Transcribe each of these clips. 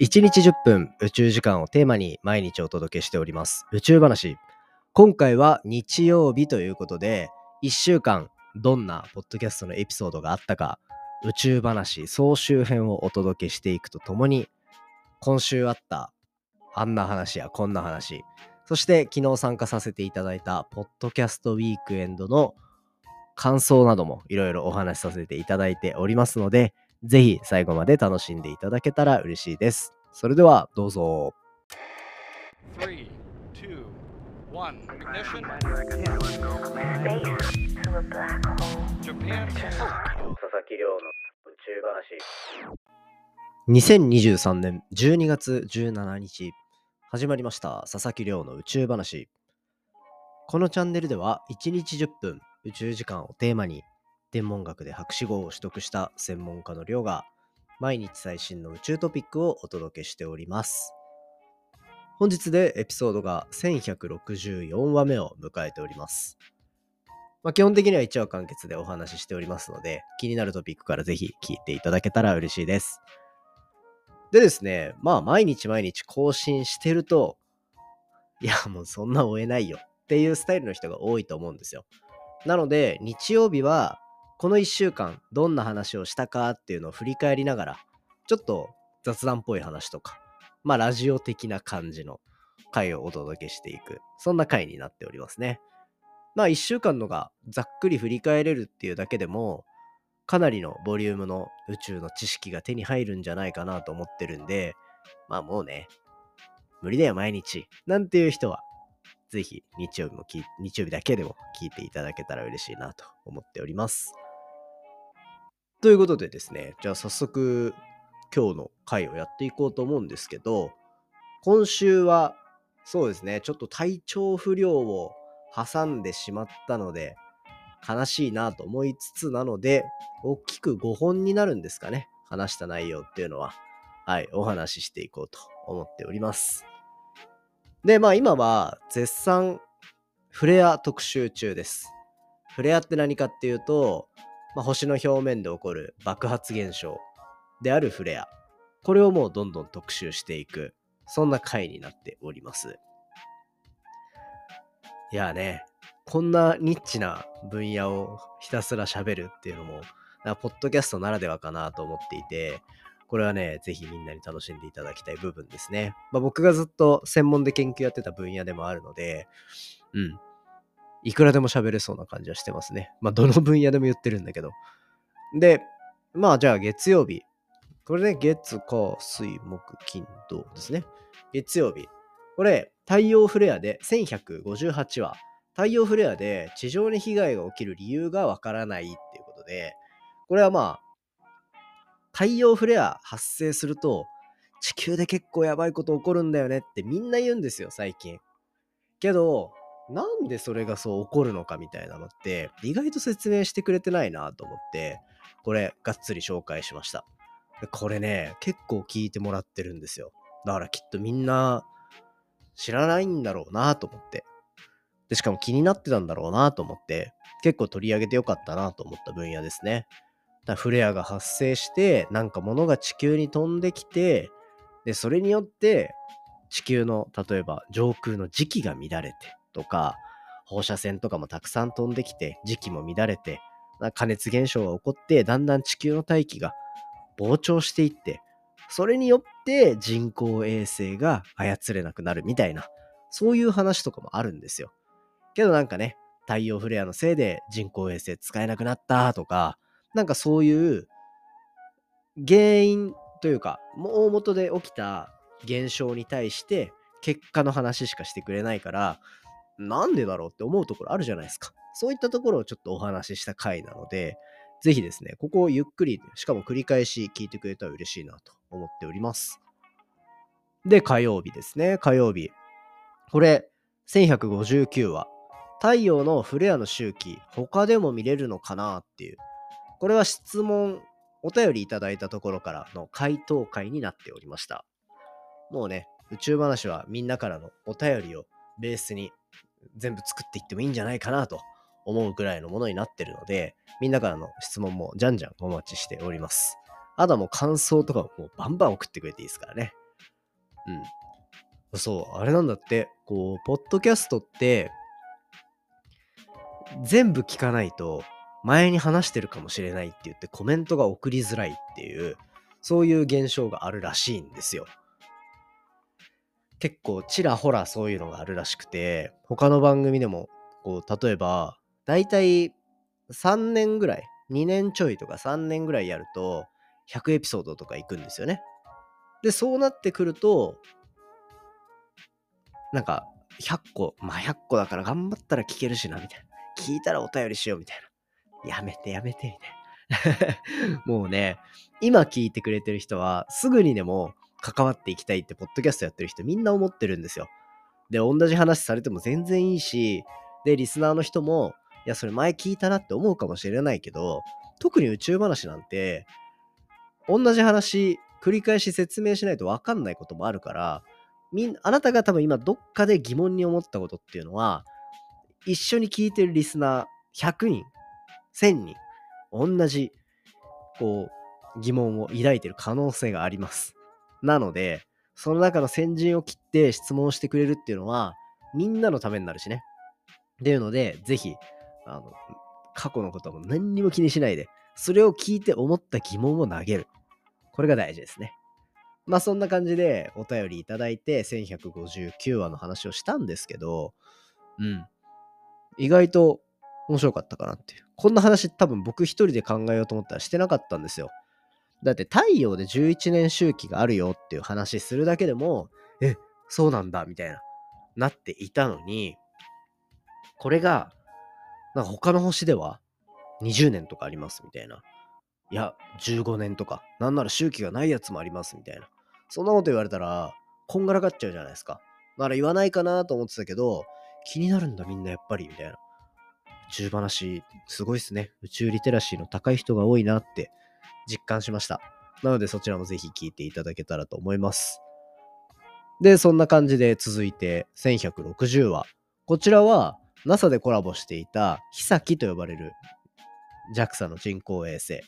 1日10分宇宙時間をテーマに毎日お届けしております。宇宙話。今回は日曜日ということで1週間どんなポッドキャストのエピソードがあったか宇宙話総集編をお届けしていくとともに今週あったあんな話やこんな話そして昨日参加させていただいたポッドキャストウィークエンドの感想などもいろいろお話しさせていただいておりますのでぜひ最後まで楽しんでいただけたら嬉しいです。それではどうぞ。3 2 1 Ignition. Japan. 佐々木亮の宇宙話。2023年12月17日始まりました。佐々木亮の宇宙話。このチャンネルでは1日10分宇宙時間をテーマに天文学で博士号を取得した専門家の亮が毎日最新の宇宙トピックをお届けしております。本日でエピソードが1164話目を迎えております。まあ、基本的には1話完結でお話ししておりますので、気になるトピックからぜひ聞いていただけたら嬉しいです。でですね、まあ毎日毎日更新してると、いやもうそんな追えないよっていうスタイルの人が多いと思うんですよ。なので日曜日はこの1週間どんな話をしたかっていうのを振り返りながらちょっと雑談っぽい話とかまあラジオ的な感じの回をお届けしていくそんな回になっておりますねまあ1週間のがざっくり振り返れるっていうだけでもかなりのボリュームの宇宙の知識が手に入るんじゃないかなと思ってるんでまあもうね無理だよ毎日なんていう人はぜひ日曜日も日曜日だけでも聞いていただけたら嬉しいなと思っております。ということでですね、じゃあ早速今日の回をやっていこうと思うんですけど、今週はそうですね、ちょっと体調不良を挟んでしまったので、悲しいなと思いつつなので、大きく5本になるんですかね、話した内容っていうのは。はい、お話ししていこうと思っております。で、まあ今は絶賛フレア特集中です。フレアって何かっていうと、まあ、星の表面で起こる爆発現象であるフレア。これをもうどんどん特集していく。そんな回になっております。いやね、こんなニッチな分野をひたすら喋るっていうのも、ポッドキャストならではかなと思っていて、これはね、ぜひみんなに楽しんでいただきたい部分ですね。まあ、僕がずっと専門で研究やってた分野でもあるので、うん。いくらでも喋れそうな感じはしてますね。まあ、どの分野でも言ってるんだけど。で、まあ、じゃあ月曜日。これね、月、火、水、木、金、土ですね。月曜日。これ、太陽フレアで1158話。太陽フレアで地上に被害が起きる理由がわからないっていうことで、これはまあ、太陽フレア発生すると、地球で結構やばいこと起こるんだよねってみんな言うんですよ、最近。けど、なんでそれがそう起こるのかみたいなのって意外と説明してくれてないなと思ってこれがっつり紹介しました。これね結構聞いてもらってるんですよ。だからきっとみんな知らないんだろうなと思って。でしかも気になってたんだろうなと思って結構取り上げてよかったなと思った分野ですね。だフレアが発生してなんか物が地球に飛んできてでそれによって地球の例えば上空の磁気が乱れてとか、放射線とかもたくさん飛んできて、時期も乱れて、加熱現象が起こって、だんだん地球の大気が膨張していって、それによって人工衛星が操れなくなるみたいな、そういう話とかもあるんですよ。けどなんかね、太陽フレアのせいで人工衛星使えなくなったとか、なんかそういう原因というか、大元で起きた現象に対して結果の話しかしてくれないから、なんでだろうって思うところあるじゃないですか。そういったところをちょっとお話しした回なので、ぜひですね、ここをゆっくり、しかも繰り返し聞いてくれたら嬉しいなと思っております。で、火曜日ですね、火曜日。これ、1159話。太陽のフレアの周期、他でも見れるのかなっていう。これは質問、お便りいただいたところからの回答会になっておりました。もうね、宇宙話はみんなからのお便りをベースに全部作っていってもいいんじゃないかなと思うぐらいのものになってるので、みんなからの質問もじゃんじゃんお待ちしております。あとはもう感想とかもうバンバン送ってくれていいですからね。うん。そう、あれなんだって、こう、ポッドキャストって、全部聞かないと、前に話してるかもしれないって言ってコメントが送りづらいっていう、そういう現象があるらしいんですよ。結構ちらほらそういうのがあるらしくて、他の番組でも、こう、例えば、だいたい3年ぐらい、2年ちょいとか3年ぐらいやると、100エピソードとか行くんですよね。で、そうなってくると、なんか、100個、まあ100個だから頑張ったら聞けるしな、みたいな。聞いたらお便りしよう、みたいな。やめてやめて、みたいな。もうね、今聞いてくれてる人は、すぐにでも関わっていきたいって、ポッドキャストやってる人みんな思ってるんですよ。で、同じ話されても全然いいし、で、リスナーの人も、いや、それ前聞いたなって思うかもしれないけど、特に宇宙話なんて、同じ話、繰り返し説明しないと分かんないこともあるから、みんあなたが多分今どっかで疑問に思ったことっていうのは、一緒に聞いてるリスナー100人、1000人、同じ、こう、疑問を抱いてる可能性があります。なので、その中の先陣を切って質問してくれるっていうのは、みんなのためになるしね。っていうので、ぜひ、あの、過去のことも何にも気にしないで、それを聞いて思った疑問を投げる。これが大事ですね。まあそんな感じでお便りいただいて1159話の話をしたんですけど、うん。意外と面白かったかなっていう。こんな話多分僕一人で考えようと思ったらしてなかったんですよ。だって太陽で11年周期があるよっていう話するだけでも、え、そうなんだみたいな、なっていたのに、これが、なんか他の星では20年とかありますみたいな。いや、15年とか、なんなら周期がないやつもありますみたいな。そんなこと言われたら、こんがらがっちゃうじゃないですか。だから言わないかなと思ってたけど、気になるんだみんなやっぱりみたいな。宇宙話、すごいっすね。宇宙リテラシーの高い人が多いなって実感しました。なのでそちらもぜひ聞いていただけたらと思います。で、そんな感じで続いて1160話。こちらは NASA でコラボしていたヒサキと呼ばれる JAXA の人工衛星。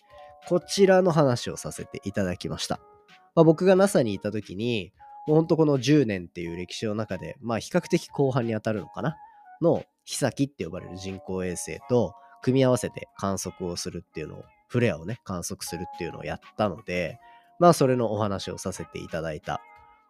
こちらの話をさせていただきました。まあ、僕が NASA にいた時に、もうほんとこの10年っていう歴史の中で、まあ比較的後半に当たるのかな？の、ヒサキって呼ばれる人工衛星と組み合わせて観測をするっていうのを、フレアをね、観測するっていうのをやったので、まあそれのお話をさせていただいた。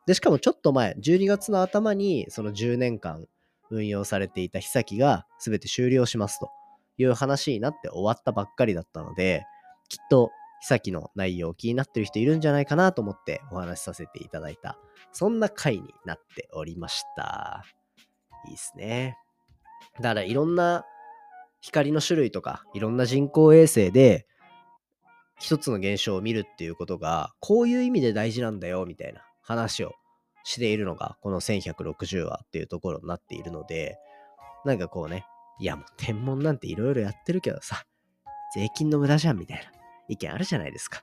で、しかもちょっと前、12月の頭にその10年間運用されていたヒサキが全て終了しますという話になって終わったばっかりだったので、きっと、ヒサキの内容気になってる人いるんじゃないかなと思ってお話しさせていただいた、そんな回になっておりました。いいですね。だからいろんな光の種類とか、いろんな人工衛星で、一つの現象を見るっていうことが、こういう意味で大事なんだよ、みたいな話をしているのが、この1160話っていうところになっているので、なんかこうね、いやもう天文なんていろいろやってるけどさ、税金の無駄じゃんみたいな意見あるじゃないですか。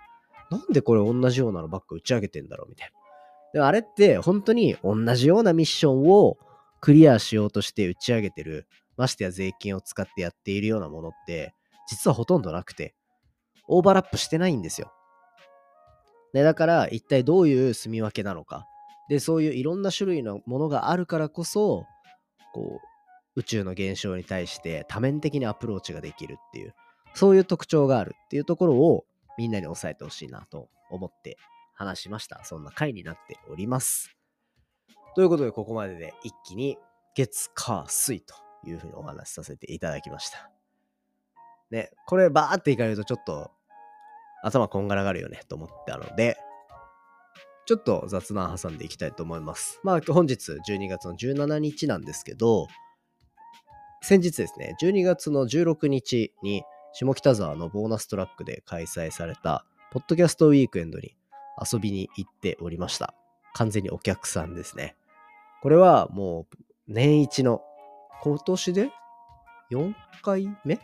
なんでこれ同じようなのばっか打ち上げてんだろうみたいな。でもあれって本当に同じようなミッションをクリアしようとして打ち上げてる、ましてや税金を使ってやっているようなものって、実はほとんどなくて、オーバーラップしてないんですよ。で、だから一体どういう住み分けなのか。で、そういういろんな種類のものがあるからこそ、こう、宇宙の現象に対して多面的にアプローチができるっていう、そういう特徴があるっていうところをみんなに押さえてほしいなと思って話しました。そんな回になっております。ということで、ここまでで一気に月、火、水というふうにお話しさせていただきました。ね、これバーっていかれるとちょっと頭こんがらがるよねと思ったので、ちょっと雑談挟んでいきたいと思います。まあ本日12月の17日なんですけど、先日ですね、12月の16日に下北沢のボーナストラックで開催された、ポッドキャストウィークエンドに遊びに行っておりました。完全にお客さんですね。これはもう年一の、今年で4回目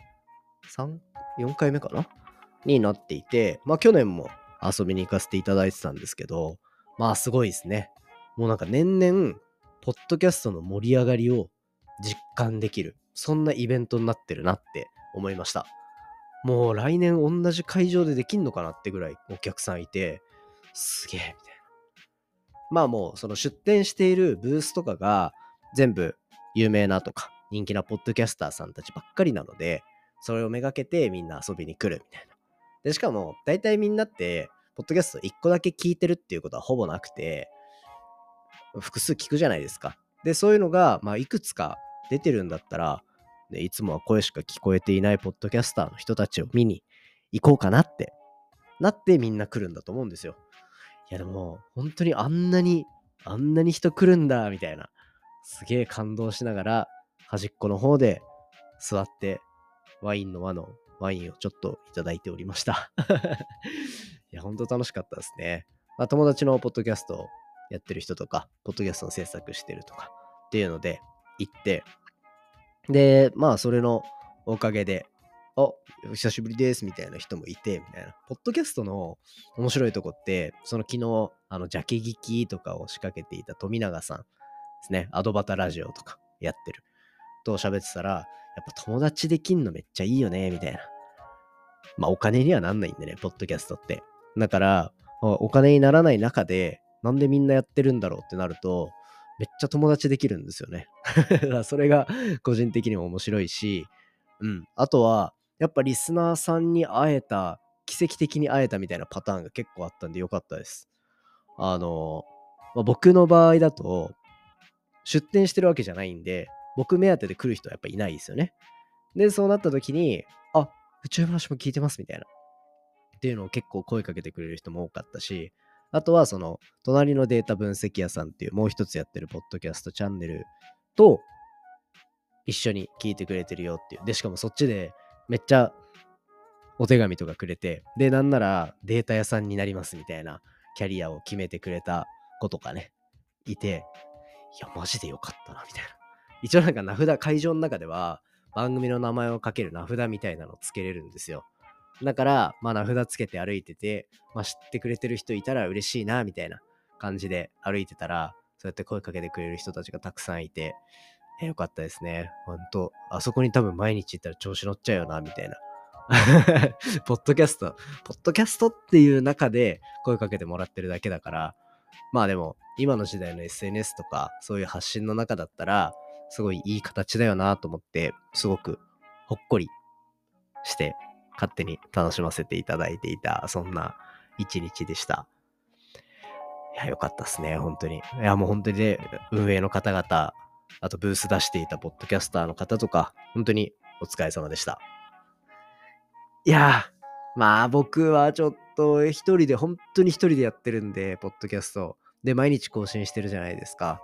?3、4回目かな？になっていて、まあ去年も遊びに行かせていただいてたんですけど、まあすごいですね。もうなんか年々、ポッドキャストの盛り上がりを実感できる。そんなイベントになってるなって思いました。もう来年同じ会場でできんのかなってぐらいお客さんいて、すげえみたいな。まあもうその出店しているブースとかが全部有名なとか人気なポッドキャスターさんたちばっかりなので、それをめがけてみんな遊びに来るみたいな。で、しかも大体みんなって、ポッドキャスト1個だけ聞いてるっていうことはほぼなくて、複数聞くじゃないですか。で、そういうのが、まあ、いくつか出てるんだったら、でいつもは声しか聞こえていないポッドキャスターの人たちを見に行こうかなってなってみんな来るんだと思うんですよ。いやでも本当にあんなにあんなに人来るんだみたいなすげえ感動しながら端っこの方で座ってワインの輪のワインをちょっといただいておりました いや、ほんと楽しかったですね。まあ、友達のポッドキャストをやってる人とか、ポッドキャストの制作してるとかっていうので行って、で、まあ、それのおかげで、あ、お久しぶりですみたいな人もいて、みたいな。ポッドキャストの面白いとこって、その昨日、あの、ジャケ聞きとかを仕掛けていた富永さんですね。アドバタラジオとかやってる。と喋ってたら、やっぱ友達できんのめっちゃいいよね、みたいな。まあ、お金にはなんないんでね、ポッドキャストって。だから、お金にならない中で、なんでみんなやってるんだろうってなると、めっちゃ友達できるんですよね。それが個人的にも面白いし、うん。あとは、やっぱリスナーさんに会えた、奇跡的に会えたみたいなパターンが結構あったんでよかったです。あの、まあ、僕の場合だと、出店してるわけじゃないんで、僕目当てで来る人はやっぱいないですよね。で、そうなった時に、あ、宇宙話も聞いてますみたいな。っていうのを結構声かけてくれる人も多かったし、あとはその、隣のデータ分析屋さんっていうもう一つやってるポッドキャストチャンネルと一緒に聞いてくれてるよっていう。で、しかもそっちでめっちゃお手紙とかくれて、で、なんならデータ屋さんになりますみたいなキャリアを決めてくれた子とかね、いて、いや、マジでよかったな、みたいな。一応なんか名札、会場の中では番組の名前を書ける名札みたいなのをつけれるんですよ。だから、まあ名札つけて歩いてて、まあ知ってくれてる人いたら嬉しいな、みたいな感じで歩いてたら、そうやって声かけてくれる人たちがたくさんいて、えよかったですね。ほんと、あそこに多分毎日行ったら調子乗っちゃうよな、みたいな。ポッドキャスト、ポッドキャストっていう中で声かけてもらってるだけだから、まあでも、今の時代の SNS とか、そういう発信の中だったら、すごいいい形だよなと思って、すごくほっこりして勝手に楽しませていただいていた、そんな一日でした。いや、よかったっすね、本当に。いや、もう本当にね、運営の方々、あとブース出していたポッドキャスターの方とか、本当にお疲れ様でした。いやまあ僕はちょっと一人で、本当に一人でやってるんで、ポッドキャスト。で、毎日更新してるじゃないですか。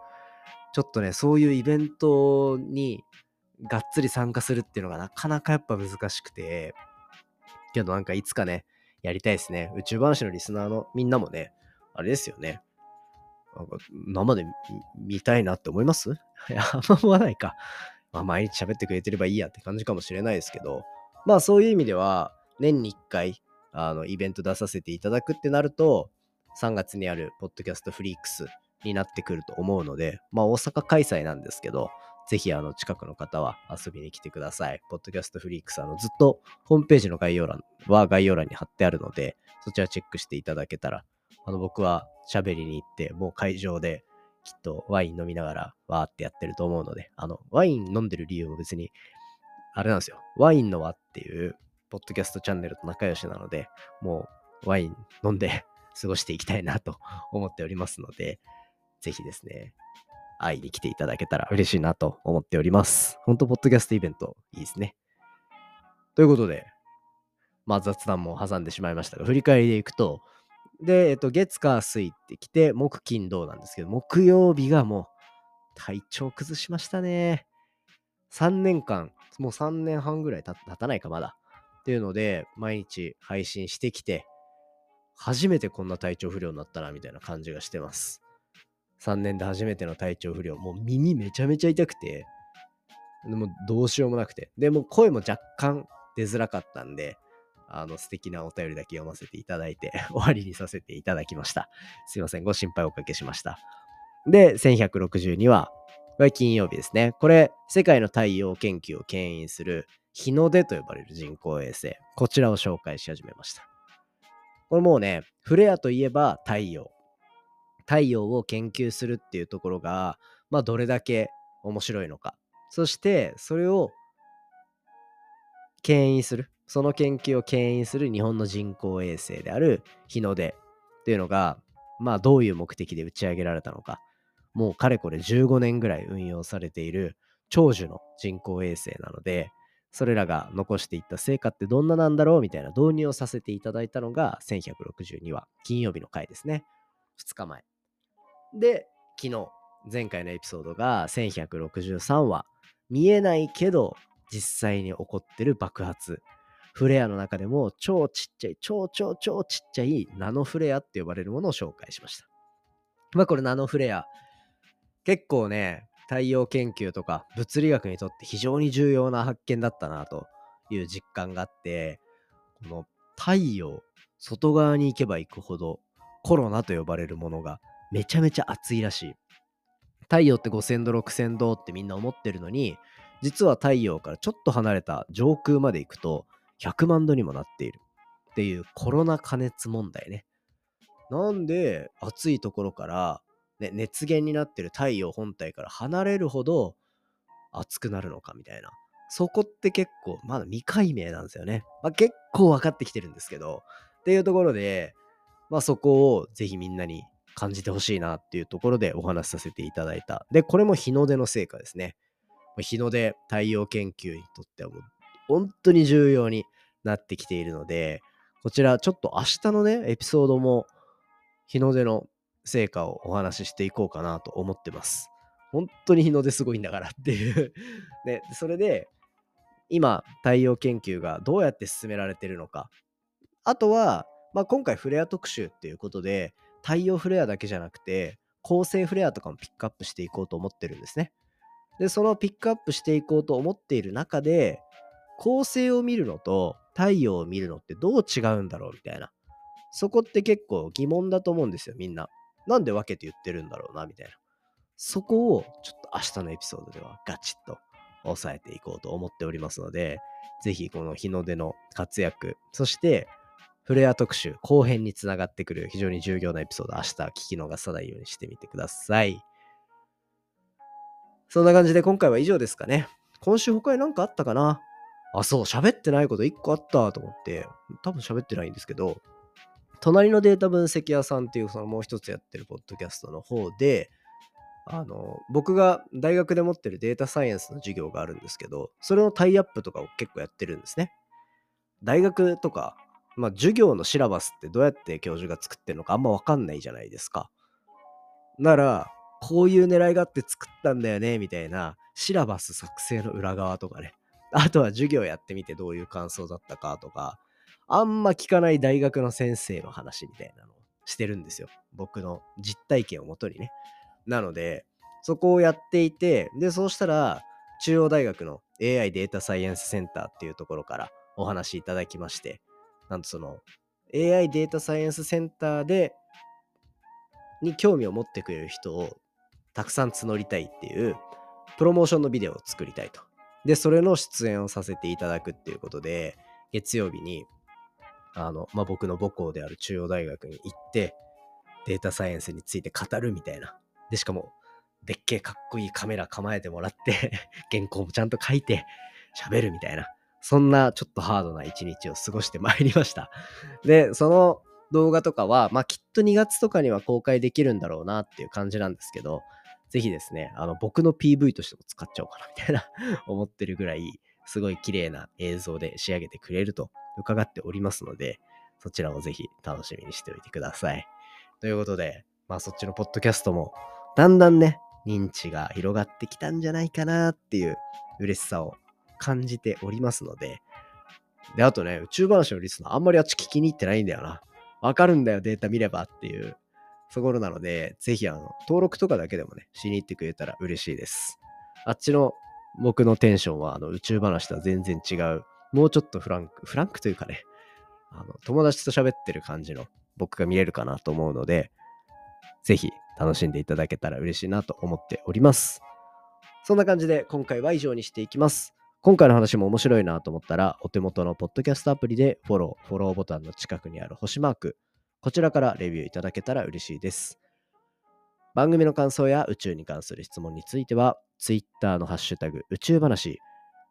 ちょっとね、そういうイベントにがっつり参加するっていうのがなかなかやっぱ難しくて、けどなんかいつかね、やりたいですね。宇宙話のリスナーのみんなもね、あれですよね。なんか生で見たいなって思います？いや、あんま思わないか。まあ、毎日喋ってくれてればいいやって感じかもしれないですけど、まあそういう意味では、年に1回、あの、イベント出させていただくってなると、3月にあるポッドキャストフリークスになってくると思うので、まあ大阪開催なんですけど、ぜひあの近くの方は遊びに来てください。ポッドキャストフリークスあのずっとホームページの概要欄は概要欄に貼ってあるので、そちらチェックしていただけたら、あの僕は喋りに行って、もう会場できっとワイン飲みながらわーってやってると思うので、あのワイン飲んでる理由も別に、あれなんですよ。ワインの輪っていうポッドキャストチャンネルと仲良しなので、もうワイン飲んで 過ごしていきたいなと思っておりますので、ぜひですね、会いに来ていただけたら嬉しいなと思っております。ほんと、ポッドキャストイベントいいですね。ということで、まあ雑談も挟んでしまいましたが、振り返りでいくと、で、えっと、月、火、水ってきて、木、金、土なんですけど、木曜日がもう体調崩しましたね。3年間、もう3年半ぐらい経たないか、まだ。っていうので、毎日配信してきて、初めてこんな体調不良になったな、みたいな感じがしてます。3年で初めての体調不良。もう耳めちゃめちゃ痛くて、でもどうしようもなくて。でも声も若干出づらかったんで、あの素敵なお便りだけ読ませていただいて 終わりにさせていただきました。すいません。ご心配おかけしました。で、1162は、これ金曜日ですね。これ、世界の太陽研究を牽引する日の出と呼ばれる人工衛星。こちらを紹介し始めました。これもうね、フレアといえば太陽。太陽を研究するっていうところが、まあ、どれだけ面白いのか。そして、それを牽引する。その研究を牽引する日本の人工衛星である日の出っていうのが、まあ、どういう目的で打ち上げられたのか。もうかれこれ15年ぐらい運用されている長寿の人工衛星なので、それらが残していった成果ってどんななんだろうみたいな導入をさせていただいたのが1162話、金曜日の回ですね。2日前。で、昨日、前回のエピソードが1163話、見えないけど実際に起こってる爆発。フレアの中でも超ちっちゃい、超超超ちっちゃいナノフレアって呼ばれるものを紹介しました。まあこれナノフレア、結構ね、太陽研究とか物理学にとって非常に重要な発見だったなという実感があって、この太陽、外側に行けば行くほどコロナと呼ばれるものがめちゃめちゃ熱いらしい。太陽って5000度、6000度ってみんな思ってるのに、実は太陽からちょっと離れた上空まで行くと100万度にもなっているっていうコロナ加熱問題ね。なんで暑いところから、ね、熱源になってる太陽本体から離れるほど熱くなるのかみたいな。そこって結構まだ未解明なんですよね。まあ、結構分かってきてるんですけど。っていうところで、まあそこをぜひみんなに感じてほしいなっていうところでお話しさせていただいた。で、これも日の出の成果ですね。日の出太陽研究にとってはもう本当に重要になってきているので、こちらちょっと明日のね、エピソードも日の出の成果をお話ししていこうかなと思ってます。本当に日の出すごいんだからっていう ね、それで今太陽研究がどうやって進められてるのか。あとは、まあ、今回フレア特集っていうことで太陽フレアだけじゃなくて恒星フレアとかもピックアップしていこうと思ってるんですね。で、そのピックアップしていこうと思っている中で、恒星を見るのと太陽を見るのってどう違うんだろうみたいな。そこって結構疑問だと思うんですよ、みんな。なんで分けて言ってるんだろうな、みたいな。そこをちょっと明日のエピソードではガチッと押さえていこうと思っておりますので、ぜひこの日の出の活躍、そしてフレア特集後編につながってくる非常に重要なエピソード、明日聞き逃さないようにしてみてください。そんな感じで今回は以上ですかね。今週他に何かあったかな？あ、そう、喋ってないこと1個あったと思って、多分喋ってないんですけど、隣のデータ分析屋さんっていうそのもう一つやってるポッドキャストの方で、あの、僕が大学で持ってるデータサイエンスの授業があるんですけど、それのタイアップとかを結構やってるんですね。大学とか、まあ授業のシラバスってどうやって教授が作ってるのかあんまわかんないじゃないですか。なら、こういう狙いがあって作ったんだよね、みたいな、シラバス作成の裏側とかね。あとは授業やってみてどういう感想だったかとか、あんま聞かない大学の先生の話みたいなのをしてるんですよ。僕の実体験をもとにね。なので、そこをやっていて、で、そうしたら、中央大学の AI データサイエンスセンターっていうところからお話いただきまして、なんとその AI データサイエンスセンターでに興味を持ってくれる人をたくさん募りたいっていうプロモーションのビデオを作りたいと。で、それの出演をさせていただくっていうことで、月曜日に、あの、まあ、僕の母校である中央大学に行って、データサイエンスについて語るみたいな。で、しかも、でっけえかっこいいカメラ構えてもらって原稿もちゃんと書いて、喋るみたいな。そんなちょっとハードな一日を過ごしてまいりました。で、その動画とかは、まあ、きっと2月とかには公開できるんだろうなっていう感じなんですけど、ぜひですね、あの、僕の PV としても使っちゃおうかなみたいな 思ってるぐらい、すごい綺麗な映像で仕上げてくれると伺っておりますので、そちらもぜひ楽しみにしておいてください。ということで、まあそっちのポッドキャストも、だんだんね、認知が広がってきたんじゃないかなっていう嬉しさを感じておりますので、で、あとね、宇宙話のリスナーあんまりあっち聞きに行ってないんだよな。わかるんだよ、データ見ればっていうところなので、ぜひあの、登録とかだけでもね、しに行ってくれたら嬉しいです。あっちの僕のテンションはあの宇宙話とは全然違う、もうちょっとフランク、フランクというかね、あの友達と喋ってる感じの僕が見れるかなと思うので、ぜひ楽しんでいただけたら嬉しいなと思っております。そんな感じで今回は以上にしていきます。今回の話も面白いなと思ったら、お手元のポッドキャストアプリでフォロー、フォローボタンの近くにある星マーク、こちらからレビューいただけたら嬉しいです。番組の感想や宇宙に関する質問については、Twitter のハッシュタグ宇宙話、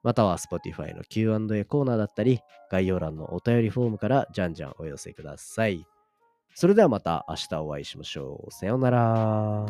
または Spotify の Q&A コーナーだったり、概要欄のお便りフォームからじゃんじゃんお寄せください。それではまた明日お会いしましょう。さようなら。